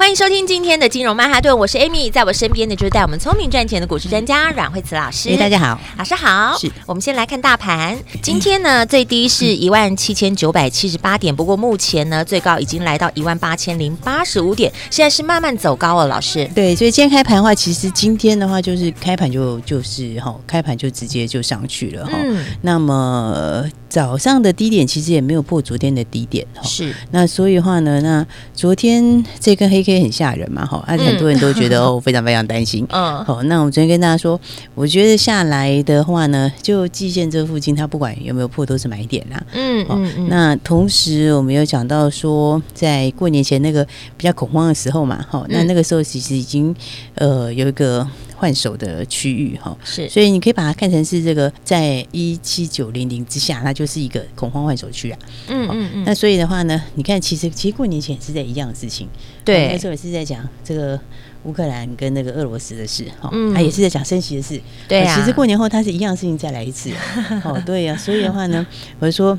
欢迎收听今天的金融曼哈顿，我是 Amy，在我身边的就是带我们聪明赚钱的股市专家阮慧慈老师。哎，大家好，老师好。是我们先来看大盘，今天呢最低是一万七千九百七十八点，不过目前呢最高已经来到一万八千零八十五点，现在是慢慢走高了。老师，对，所以今天开盘的话，其实今天的话就是开盘就就是哈，开盘就直接就上去了哈。嗯，那么早上的低点其实也没有破昨天的低点哈。是，那所以的话呢，那昨天这根黑。K 很吓人嘛，哈，而且很多人都觉得哦，非常非常担心。嗯，好，那我昨天跟大家说，我觉得下来的话呢，就季线这附近，它不管有没有破，都是买点啦。嗯嗯嗯。那同时，我们有讲到说，在过年前那个比较恐慌的时候嘛，哈，那那个时候其实已经呃有一个。换手的区域哈，是，所以你可以把它看成是这个在一七九零零之下，它就是一个恐慌换手区啊。嗯嗯嗯。那所以的话呢，你看，其实其实过年前也是在一样的事情，对，那时候也是在讲这个乌克兰跟那个俄罗斯的事，哈，他也是在讲升息的事，对啊。其实过年后它是一样的事情再来一次，哦，对呀。所以的话呢，我就说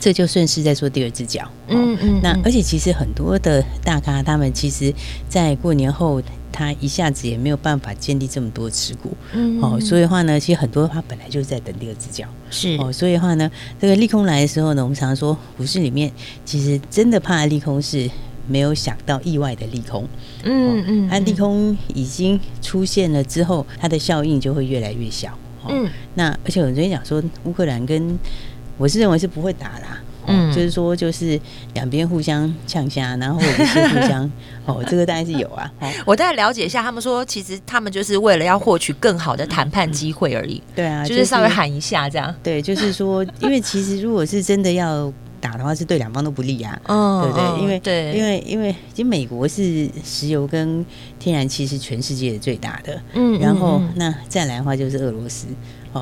这就顺势在做第二只脚，嗯嗯。那而且其实很多的大咖他们其实，在过年后。他一下子也没有办法建立这么多持股，嗯，哦，所以的话呢，其实很多他本来就是在等第二只脚，是。哦，所以的话呢，这个利空来的时候呢，我们常常说股市里面其实真的怕的利空是没有想到意外的利空，嗯嗯，它利空已经出现了之后，它的效应就会越来越小，嗯，那而且我昨天讲说乌克兰跟我是认为是不会打啦。嗯，就是说，就是两边互相呛下，然后或者是互相 哦，这个当然是有啊。我大概了解一下，他们说其实他们就是为了要获取更好的谈判机会而已。对啊，就是稍微喊一下这样。对，就是说，因为其实如果是真的要打的话，是对两方都不利啊。嗯，对不对？因为对，因为因为其实美国是石油跟天然气是全世界最大的。嗯，然后那再来的话就是俄罗斯。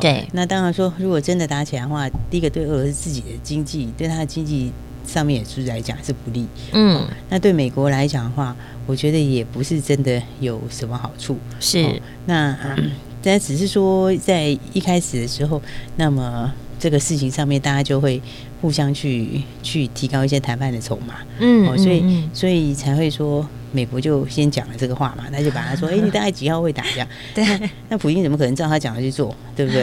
对，那当然说，如果真的打起来的话，第一个对俄罗斯自己的经济，对他的经济上面也是来讲是不利。嗯，那对美国来讲的话，我觉得也不是真的有什么好处。是，哦、那但只是说在一开始的时候，那么这个事情上面，大家就会互相去去提高一些谈判的筹码。嗯，哦，所以所以才会说。美国就先讲了这个话嘛，他就把他说：“ 哎、欸，你大概几号会打这样？”对，那普京怎么可能照他讲的去做，对不对？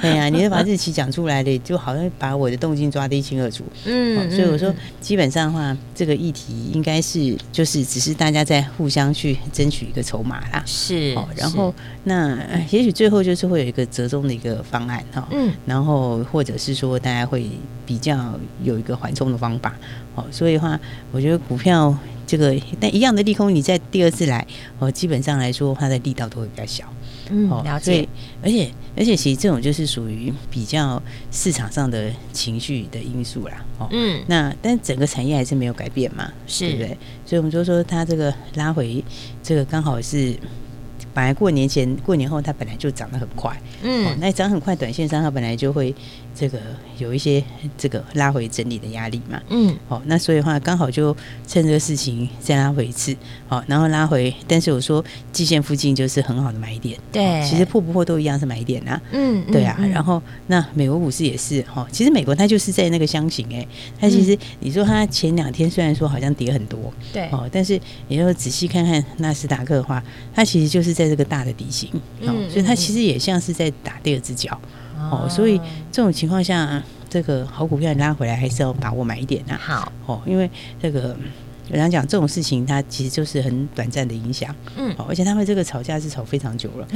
对 呀、啊，你就把日期讲出来的，就好像把我的动静抓得一清二楚。嗯，所以我说，基本上的话，这个议题应该是就是只是大家在互相去争取一个筹码啦。是，哦，然后那也许最后就是会有一个折中的一个方案哈。嗯，然后或者是说大家会比较有一个缓冲的方法。哦，所以的话，我觉得股票。这个但一样的利空，你在第二次来哦，基本上来说，它的力道都会比较小。嗯，了解。而且而且，其实这种就是属于比较市场上的情绪的因素啦。哦，嗯，那但整个产业还是没有改变嘛，是，对不对？所以我们就说它这个拉回，这个刚好是。本来过年前、过年后，它本来就涨得很快，嗯，哦、那涨很快，短线上它本来就会这个有一些这个拉回整理的压力嘛，嗯，好、哦，那所以的话刚好就趁这个事情再拉回一次，好、哦，然后拉回，但是我说季线附近就是很好的买点，对、哦，其实破不破都一样是买点啊，嗯，对啊，嗯、然后那美国股市也是哈、哦，其实美国它就是在那个箱型哎，它其实你说它前两天虽然说好像跌很多，对，哦，但是你要仔细看看纳斯达克的话，它其实就是在。在这个大的底型，嗯，所以它其实也像是在打第二只脚，哦，所以这种情况下，这个好股票拉回来还是要把握买一点啊。好，哦，因为这个人家讲这种事情，它其实就是很短暂的影响，嗯，而且他们这个吵架是吵非常久了，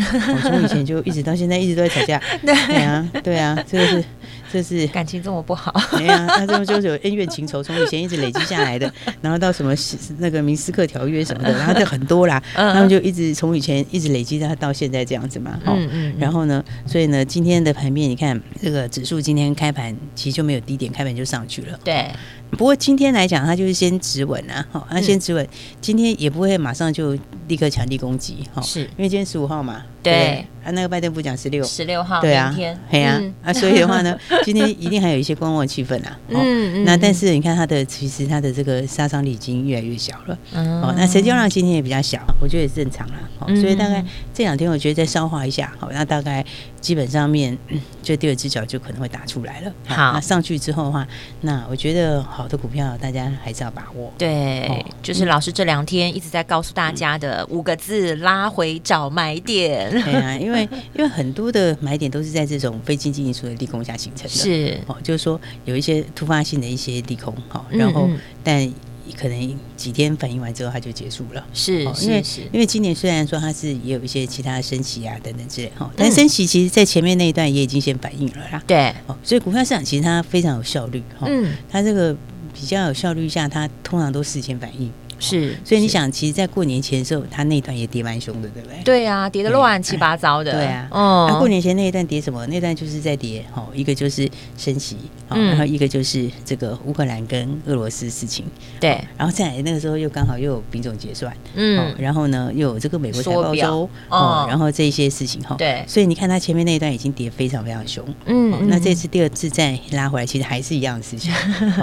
从以前就一直到现在一直都在吵架，对啊，对啊，这个是就是感情这么不好。没有，他这么就是有恩怨情仇，从以前一直累积下来的，然后到什么那个明斯克条约什么的，然后就很多啦，他们就一直从以前一直累积到到现在这样子嘛。嗯嗯。然后呢，所以呢，今天的盘面你看，这个指数今天开盘其实就没有低点，开盘就上去了。对。不过今天来讲，它就是先止稳啊，好，它先止稳，今天也不会马上就立刻强力攻击，哈，是因为今天十五号嘛，对。啊，那个拜登不讲十六，十六号，对啊，对啊，啊，所以的话呢，今天一定还有一些观望气氛啊。嗯，那但是你看他的，其实他的这个杀伤力已经越来越小了。哦，那成交量今天也比较小，我觉得也正常啦。哦，所以大概这两天我觉得再消化一下，好，那大概基本上面 就第二只脚就可能会打出来了。好，那上去之后的话，那我觉得好的股票大家还是要把握。对，就是老师这两天一直在告诉大家的五个字：拉回找买点。对啊，因为。因为很多的买点都是在这种非经济因素的利空下形成的，是哦，就是说有一些突发性的一些利空，哈，然后但可能几天反应完之后它就结束了，是，因为因为今年虽然说它是也有一些其他的升息啊等等之类哈，但升息其实在前面那一段也已经先反应了啦，对，哦，所以股票市场其实它非常有效率，哈，嗯，它这个比较有效率下，它通常都事先反应。是，所以你想，其实，在过年前的时候，它那一段也跌蛮凶的，对不对？对啊，跌的乱七八糟的。对啊，哦，那过年前那一段跌什么？那段就是在跌，哦，一个就是升息，然后一个就是这个乌克兰跟俄罗斯事情。对，然后再来那个时候又刚好又有品种结算，嗯，然后呢又有这个美国财报周，哦，然后这一些事情哈，对，所以你看它前面那一段已经跌非常非常凶，嗯，那这次第二次再拉回来，其实还是一样的事情，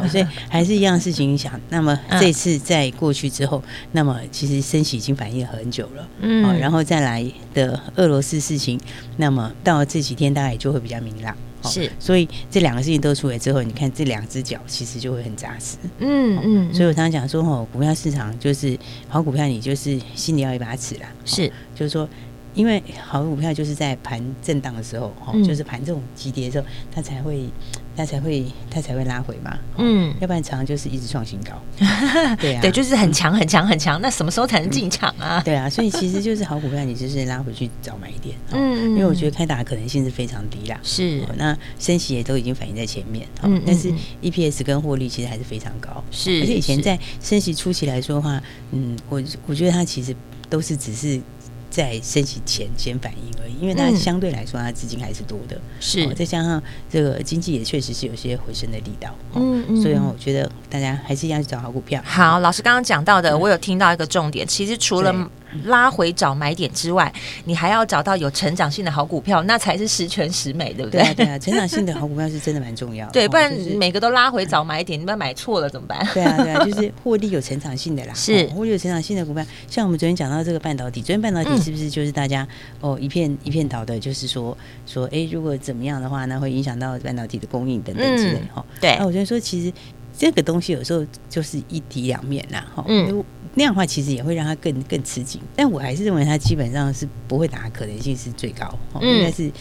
所以还是一样的事情影响。那么 这次在过去。之后，那么其实升息已经反映很久了，嗯，然后再来的俄罗斯事情，那么到这几天大概也就会比较明朗，是，所以这两个事情都出来之后，你看这两只脚其实就会很扎实，嗯嗯，所以我常常讲说，哦，股票市场就是好股票，你就是心里要一把尺啦，是，就是说。因为好的股票就是在盘震荡的时候，哦，就是盘这种急跌的时候，它才会，它才会，它才会拉回嘛。嗯，要不然常常就是一直创新高。对啊，对，就是很强很强很强。那什么时候才能进场啊？对啊，所以其实就是好股票，你就是拉回去找买点。嗯，因为我觉得开打的可能性是非常低啦。是，那升息也都已经反映在前面。嗯，但是 EPS 跟获利其实还是非常高。是，而且以前在升息初期来说的话，嗯，我我觉得它其实都是只是。在升息前先反应而已，因为它相对来说，它资金还是多的，是、嗯。再加上这个经济也确实是有些回升的力道，嗯，嗯，所以我觉得大家还是一样去找好股票。好，老师刚刚讲到的，我有听到一个重点，其实除了。拉回找买点之外，你还要找到有成长性的好股票，那才是十全十美，对不对？对啊，对啊，成长性的好股票是真的蛮重要的。对，不然每个都拉回找买点，你们买错了怎么办？对啊，对啊，就是获利有成长性的啦。是获利有成长性的股票，像我们昨天讲到这个半导体，昨天半导体是不是就是大家哦一片一片倒的？就是说说哎，如果怎么样的话，那会影响到半导体的供应等等之类哈。对，那我觉得说其实。这个东西有时候就是一体两面呐，哈，嗯，那样的话其实也会让它更更吃紧，但我还是认为它基本上是不会打，可能性是最高，应该是。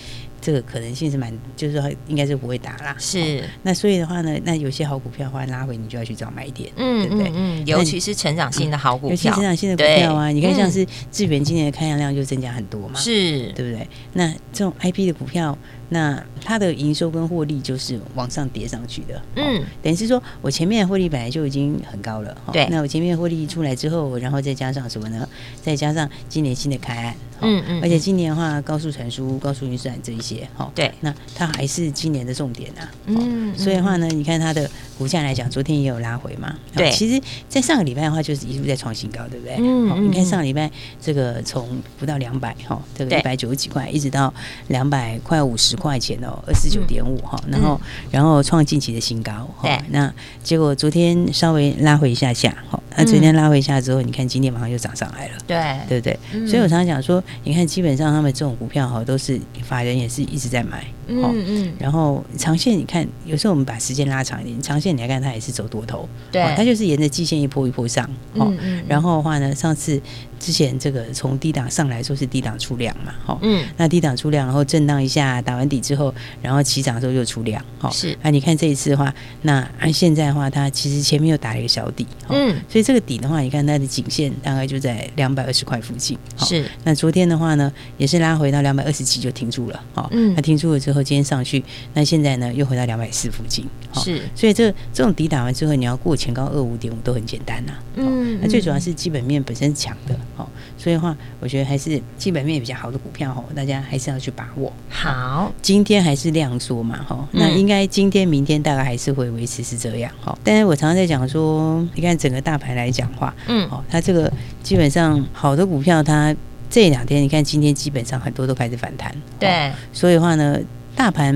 这个可能性是蛮，就是说应该是不会打啦。是，那所以的话呢，那有些好股票的话拉回，你就要去找买点，嗯，对不对？嗯，尤其是成长性的好股票，尤其成长性的股票啊，你看像是智源今年的开阳量就增加很多嘛，是，对不对？那这种 IP 的股票，那它的营收跟获利就是往上叠上去的，嗯，等于是说我前面的获利本来就已经很高了，对，那我前面的获利出来之后，然后再加上什么呢？再加上今年新的开案。嗯嗯，而且今年的话，高速传输、高速运算这一些，哈，对，那它还是今年的重点啊。嗯，所以的话呢，你看它的股价来讲，昨天也有拉回嘛。对，其实，在上个礼拜的话，就是一路在创新高，对不对？嗯，你看上个礼拜这个从不到两百哈，这个一百九十几块，一直到两百块五十块钱哦，二十九点五哈，然后然后创近期的新高。对，那结果昨天稍微拉回一下下，哈，那昨天拉回一下之后，你看今天马上又涨上来了。对，对不对？所以我常常讲说。你看，基本上他们这种股票哈，都是法人也是一直在买，嗯嗯，然后长线你看，有时候我们把时间拉长一点，长线你来看它也是走多头，对，它就是沿着季线一波一波上，嗯嗯，然后的话呢，上次。之前这个从低档上来说是低档出量嘛，哈，嗯，那低档出量，然后震荡一下，打完底之后，然后起涨的时候又出量，哈，是，那你看这一次的话，那按现在的话，它其实前面又打了一个小底，嗯，所以这个底的话，你看它的颈线大概就在两百二十块附近。是。那昨天的话呢，也是拉回到两百二十几就停住了。好，嗯，那停住了之后，今天上去，那现在呢又回到两百四附近。是。所以这这种底打完之后，你要过前高二五点五都很简单呐。嗯。那最主要是基本面本身强的。哦，所以的话，我觉得还是基本面比较好的股票哦，大家还是要去把握。好，今天还是量缩嘛，哈，那应该今天、明天大概还是会维持是这样，哈。但是我常常在讲说，你看整个大盘来讲话，嗯，哦，它这个基本上好的股票，它这两天你看今天基本上很多都开始反弹，对，所以的话呢，大盘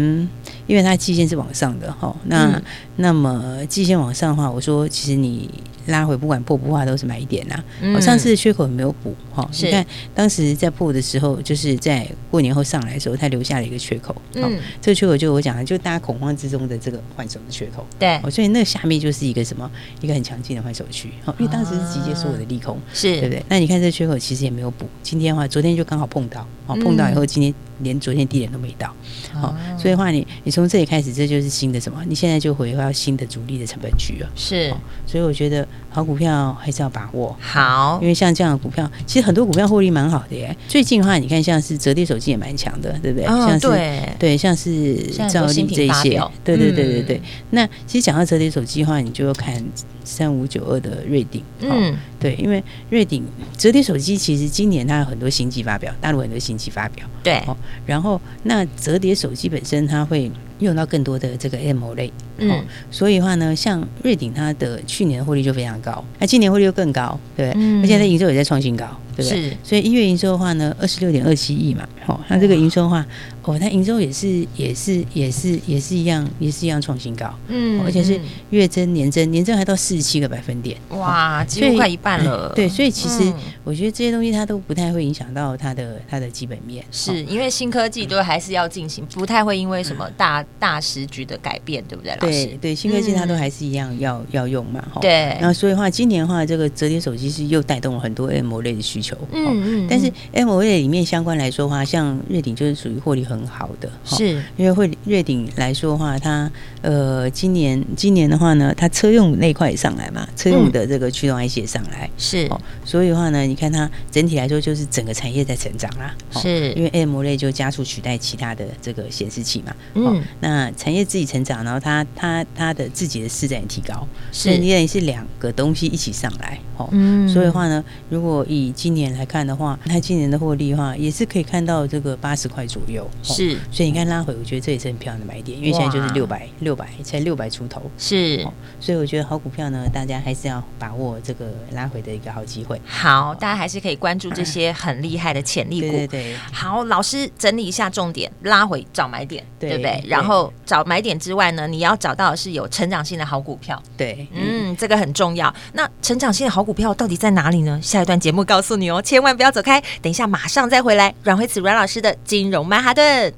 因为它季线是往上的，哈，那那么季线往上的话，我说其实你。拉回不管破不破都是买点呐、啊。嗯、上次的缺口也没有补哈，你看当时在破的时候，就是在过年后上来的时候，它留下了一个缺口。嗯，这个缺口就我讲的，就大家恐慌之中的这个换手的缺口。对，所以那下面就是一个什么，一个很强劲的换手区。好，因为当时是集结所有的利空，是、啊、对不对？那你看这个缺口其实也没有补，今天的话，昨天就刚好碰到，好碰到以后，今天连昨天低点都没到。好，所以的话你你从这里开始，这就是新的什么？你现在就回到新的主力的成本区了。是，所以我觉得。好股票还是要把握好，因为像这样的股票，其实很多股票获利蛮好的耶。最近的话，你看像是折叠手机也蛮强的，对不对？哦、像是对，对，像是兆利这一些，对对对对对。嗯、那其实讲到折叠手机的话，你就要看三五九二的瑞鼎，嗯，对，因为瑞鼎折叠手机其实今年它有很多新机发表，大陆很多新机发表，对。哦然后那折叠手机本身它会。用到更多的这个 AMOLED，嗯，所以的话呢，像瑞鼎它的去年的获利就非常高，那今年获利又更高，对，嗯、而且它营收也在创新高，对不对？是，所以一月营收的话呢，二十六点二七亿嘛，好，那这个营收的话。哦，它营收也是也是也是也是一样，也是一样创新高，嗯，而且是月增年增，年增还到四十七个百分点，哇，几乎快一半了。对，所以其实我觉得这些东西它都不太会影响到它的它的基本面，是因为新科技都还是要进行，不太会因为什么大大时局的改变，对不对？老师，对对，新科技它都还是一样要要用嘛，对。然后所以的话，今年的话，这个折叠手机是又带动了很多 AMOLED 的需求，嗯嗯。但是 AMOLED 里面相关来说的话，像瑞鼎就是属于获利很好的。是。因为会瑞鼎来说的话，它呃今年今年的话呢，它车用那块也上来嘛，车用的这个驱动 IC 也上来，是、嗯，所以的话呢，你看它整体来说就是整个产业在成长啦，是，因为 AMOLED 就加速取代其他的这个显示器嘛，嗯，那产业自己成长，然后它它它的自己的市占也提高，是。所以你等于是两个东西一起上来，哦，嗯，所以的话呢，如果以今年来看的话，它今年的获利的话，也是可以看到这个八十块左右，是，所以你看。拉回，我觉得这也是很漂亮的买点，因为现在就是六百六百才六百出头，是、哦，所以我觉得好股票呢，大家还是要把握这个拉回的一个好机会。好，大家还是可以关注这些很厉害的潜力股。对，对对。好，老师整理一下重点，拉回找买点，对，对不对？然后找买点之外呢，你要找到的是有成长性的好股票。对，嗯，这个很重要。那成长性的好股票到底在哪里呢？下一段节目告诉你哦，千万不要走开，等一下马上再回来。阮慧慈阮老师的金融曼哈顿。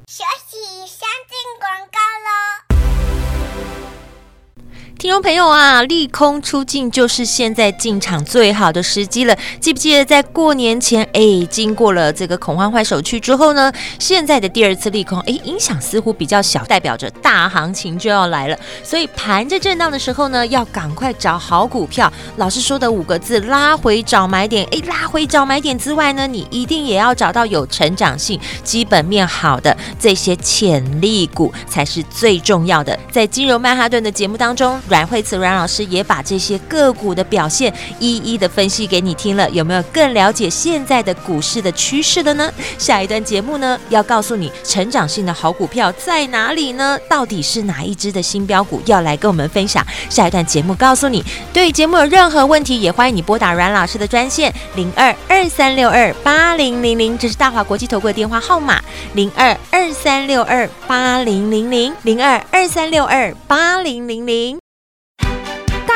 听众朋友啊，利空出尽就是现在进场最好的时机了。记不记得在过年前，哎，经过了这个恐慌坏手区之后呢，现在的第二次利空，哎，影响似乎比较小，代表着大行情就要来了。所以盘在震荡的时候呢，要赶快找好股票。老师说的五个字：拉回找买点。哎，拉回找买点之外呢，你一定也要找到有成长性、基本面好的这些潜力股才是最重要的。在金融曼哈顿的节目当中。阮慧慈阮老师也把这些个股的表现一一的分析给你听了，有没有更了解现在的股市的趋势的呢？下一段节目呢，要告诉你成长性的好股票在哪里呢？到底是哪一只的新标股要来跟我们分享？下一段节目告诉你。对节目有任何问题，也欢迎你拨打阮老师的专线零二二三六二八零零零，这是大华国际投顾的电话号码零二二三六二八零零零零二二三六二八零零零。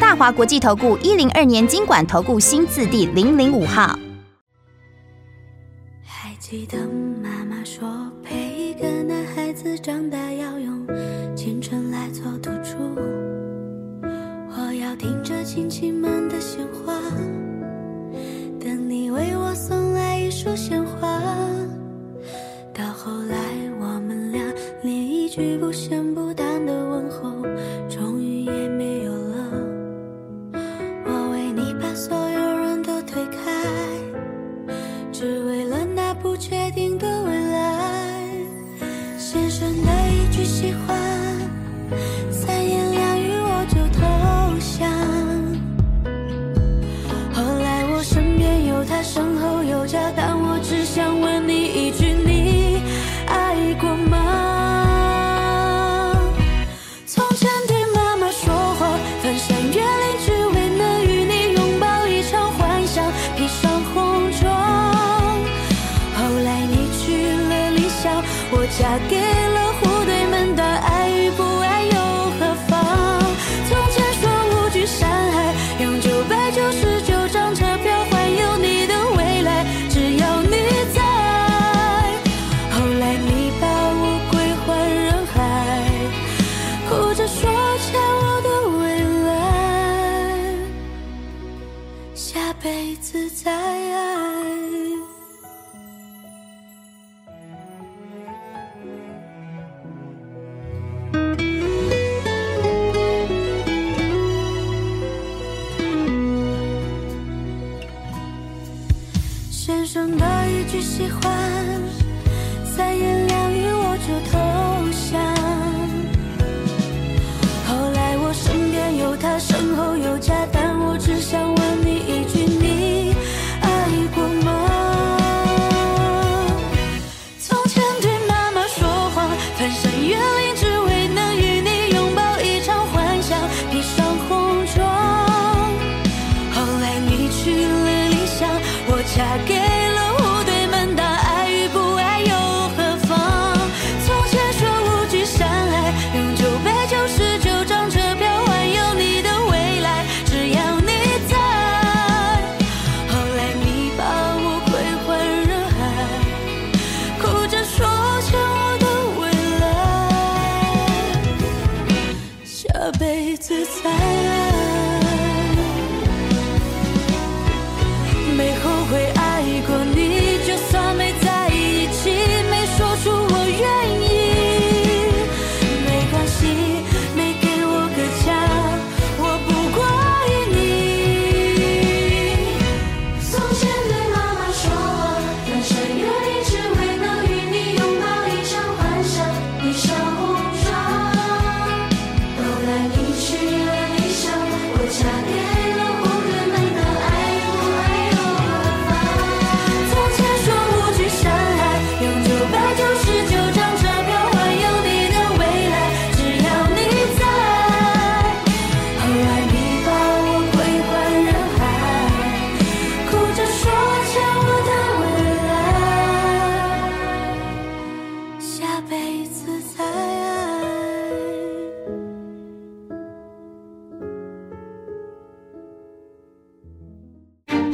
大华国际投顾一零二年金管投顾新字第零零五号。还记得妈妈说，陪一个男孩子长大要用。青春来做赌注，我要听着亲戚们的闲话，等你为我送来一束鲜花。到后来，我们俩连一句不咸不淡的问候，终 ya que 喜欢三言两语我就投降。后来我身边有他身后有家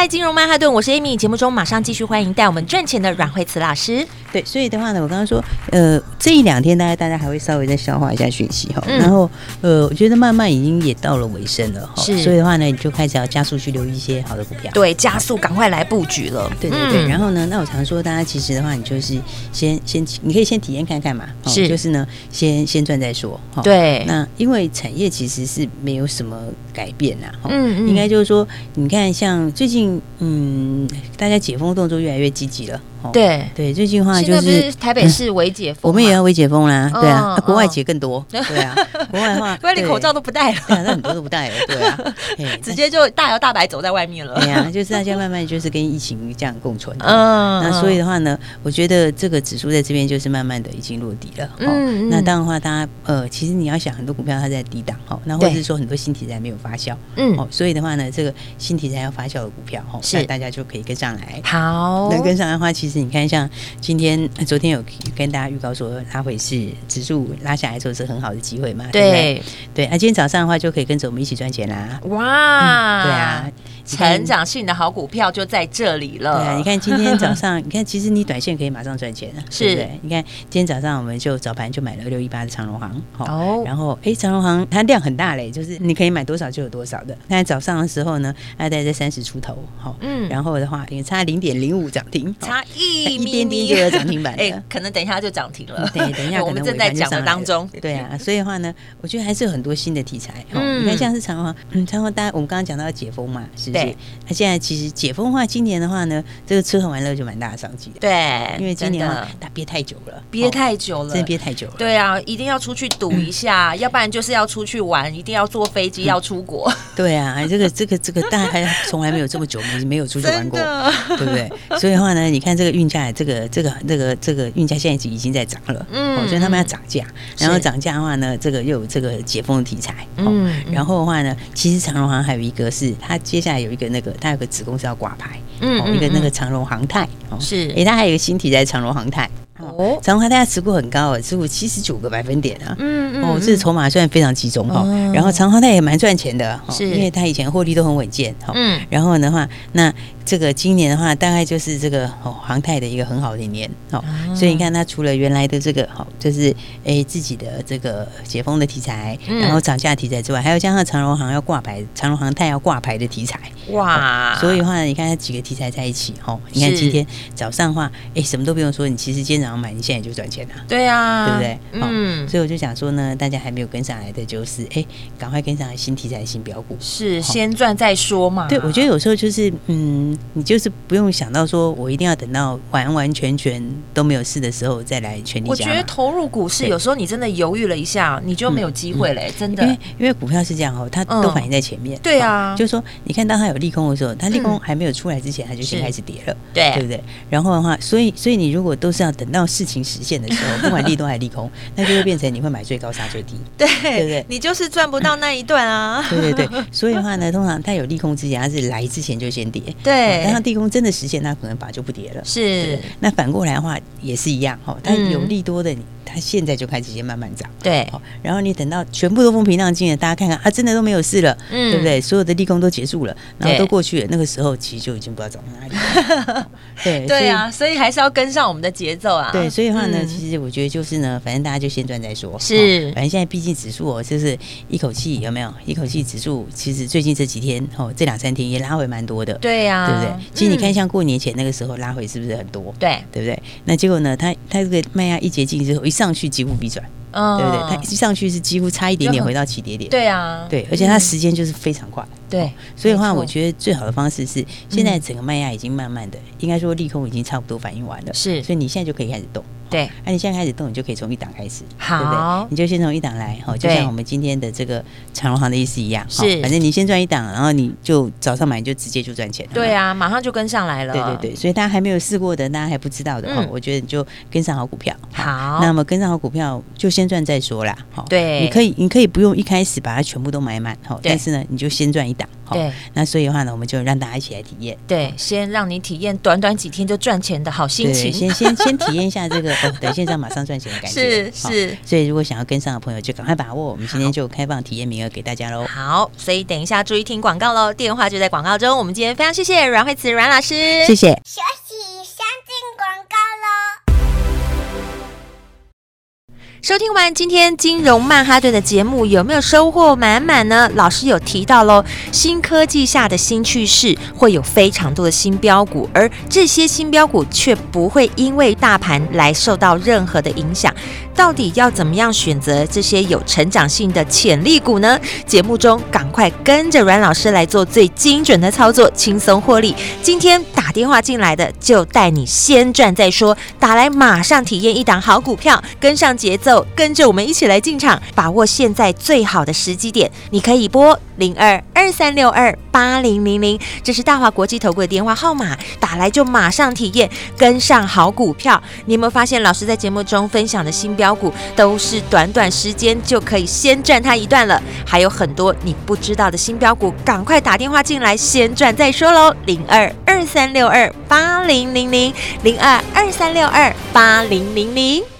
来，金融曼哈顿，我是 Amy。节目中马上继续欢迎带我们赚钱的阮慧慈老师。对，所以的话呢，我刚刚说，呃，这一两天大概大家还会稍微再消化一下讯息哈，嗯、然后呃，我觉得慢慢已经也到了尾声了哈，是，所以的话呢，你就开始要加速去留意一些好的股票，对，加速赶快来布局了，对对对。嗯、然后呢，那我常说，大家其实的话，你就是先先，你可以先体验看看嘛，是，就是呢，先先赚再说，对。那因为产业其实是没有什么改变呐，嗯，应该就是说，你看像最近，嗯，大家解封动作越来越积极了。对对，最近话就是台北市微解封，我们也要微解封啦。对啊，国外解更多。对啊，国外的话，国外连口罩都不戴了，那很多都不戴了。对啊，直接就大摇大摆走在外面了。对啊，就是大家慢慢就是跟疫情这样共存。嗯，那所以的话呢，我觉得这个指数在这边就是慢慢的已经落底了。嗯，那当然的话，大家呃，其实你要想很多股票它在低档哈，那或者是说很多新题材没有发酵。嗯，哦，所以的话呢，这个新题材要发酵的股票哈，是大家就可以跟上来。好，能跟上来的话，其实你看。像今天、昨天有跟大家预告说，拉回是指数拉下来之后是很好的机会嘛？对对，对。那、啊、今天早上的话，就可以跟着我们一起赚钱啦！哇、嗯，对啊。成长性的好股票就在这里了。对啊，你看今天早上，你看其实你短线可以马上赚钱啊，是对不对？你看今天早上我们就早盘就买了六一八的长荣行，哦，然后哎，长荣行它量很大嘞，就是你可以买多少就有多少的。那早上的时候呢，大概在三十出头，好，嗯，然后的话也差零点零五涨停，差一一点点就有涨停板，哎，可能等一下就涨停了。对，等一下 我们正在讲的当中。对啊，所以的话呢，我觉得还是有很多新的题材。嗯，你看像是长荣航，嗯，长荣航，大家我们刚刚讲到解封嘛，是不是？那现在。其实解封的话，今年的话呢，这个吃喝玩乐就蛮大的商机。对，因为今年的话它憋太久了，憋太久了，真的憋太久了。对啊，一定要出去赌一下，要不然就是要出去玩，一定要坐飞机要出国。对啊，这个这个这个，大家还从来没有这么久没没有出去玩过，对不对？所以的话呢，你看这个运价，这个这个这个这个运价现在已经在涨了。嗯，所以他们要涨价，然后涨价的话呢，这个又有这个解封的题材。嗯，然后的话呢，其实长荣航还有一个是它接下来有一个那个它有个。子公司要挂牌，嗯，一个那个长荣航太，是，哎，它还有一个新体在长荣航太，哦，长荣航太持股很高啊，持股七十九个百分点啊，嗯嗯，哦，这筹码算非常集中哈，然后长荣航太也蛮赚钱的，是，因为它以前获利都很稳健哈，嗯，然后的话，那。这个今年的话，大概就是这个哦，航太的一个很好的一年哦，所以你看它除了原来的这个好，就是诶自己的这个解封的题材，然后涨价题材之外，还有加上长荣航要挂牌，长荣航太要挂牌的题材，哇！所以的话，你看它几个题材在一起哦，你看今天早上的话，诶什么都不用说，你其实今天早上买，你现在就赚钱了，对啊，对不对？嗯，所以我就想说呢，大家还没有跟上来的，就是哎赶快跟上来新题材新标股，是先赚再说嘛。对，我觉得有时候就是嗯。你就是不用想到说我一定要等到完完全全都没有事的时候再来全力加。我觉得投入股市有时候你真的犹豫了一下，你就没有机会嘞、欸，真的。因为因为股票是这样哦，它都反映在前面。对啊，就是说你看当它有利空的时候，它利空还没有出来之前，它就先开始跌了，对对不对？然后的话，所以所以你如果都是要等到事情实现的时候，不管利多还是利空，那就会变成你会买最高杀最低，对对不对？你就是赚不到那一段啊。对对对，所以的话呢，通常它有利空之前，它是来之前就先跌。对，但它利空真的实现，那可能把就不跌了。是，那反过来的话也是一样哈，它有利多的。它现在就开始先慢慢涨，对，然后你等到全部都风平浪静了，大家看看啊，真的都没有事了，嗯，对不对？所有的利空都结束了，然后都过去了，那个时候其实就已经不知道走到哪里了。对对啊，所以还是要跟上我们的节奏啊。对，所以的话呢，其实我觉得就是呢，反正大家就先赚再说。是，反正现在毕竟指数哦，就是一口气有没有？一口气指数其实最近这几天哦，这两三天也拉回蛮多的。对呀，对不对？其实你看，像过年前那个时候拉回是不是很多？对，对不对？那结果呢，它它这个卖压一接近之后，一上去几乎必转。嗯，对不对？它一上去是几乎差一点点回到起跌点。对啊，对，而且它时间就是非常快。对，所以的话，我觉得最好的方式是，现在整个卖压已经慢慢的，应该说利空已经差不多反应完了。是，所以你现在就可以开始动。对，那你现在开始动，你就可以从一档开始，好，对不对？你就先从一档来，哈，就像我们今天的这个长荣行的意思一样，是，反正你先赚一档，然后你就早上买，你就直接就赚钱。对啊，马上就跟上来了。对对对，所以大家还没有试过的，大家还不知道的哈，我觉得你就跟上好股票。好，那么跟上好股票，就先赚再说啦。好，对，你可以，你可以不用一开始把它全部都买满，哈，但是呢，你就先赚一档。对，那所以的话呢，我们就让大家一起来体验。对，先让你体验短短几天就赚钱的好心情。先先先体验一下这个 等线上马上赚钱的感觉。是是，所以如果想要跟上的朋友，就赶快把握。我们今天就开放体验名额给大家喽。好，所以等一下注意听广告喽，电话就在广告中。我们今天非常谢谢阮慧慈阮老师，谢谢。休息，收听完今天金融曼哈顿的节目，有没有收获满满呢？老师有提到喽，新科技下的新趋势会有非常多的新标股，而这些新标股却不会因为大盘来受到任何的影响。到底要怎么样选择这些有成长性的潜力股呢？节目中赶快跟着阮老师来做最精准的操作，轻松获利。今天打电话进来的就带你先赚再说，打来马上体验一档好股票，跟上节奏，跟着我们一起来进场，把握现在最好的时机点。你可以拨零二二三六二八零零零，这是大华国际投顾的电话号码，打来就马上体验，跟上好股票。你有没有发现老师在节目中分享的新标股都是短短时间就可以先赚它一段了？还有很多你不知道的新标股，赶快打电话进来，先赚再说喽！零二二三六二八零零零，零二二三六二八零零零。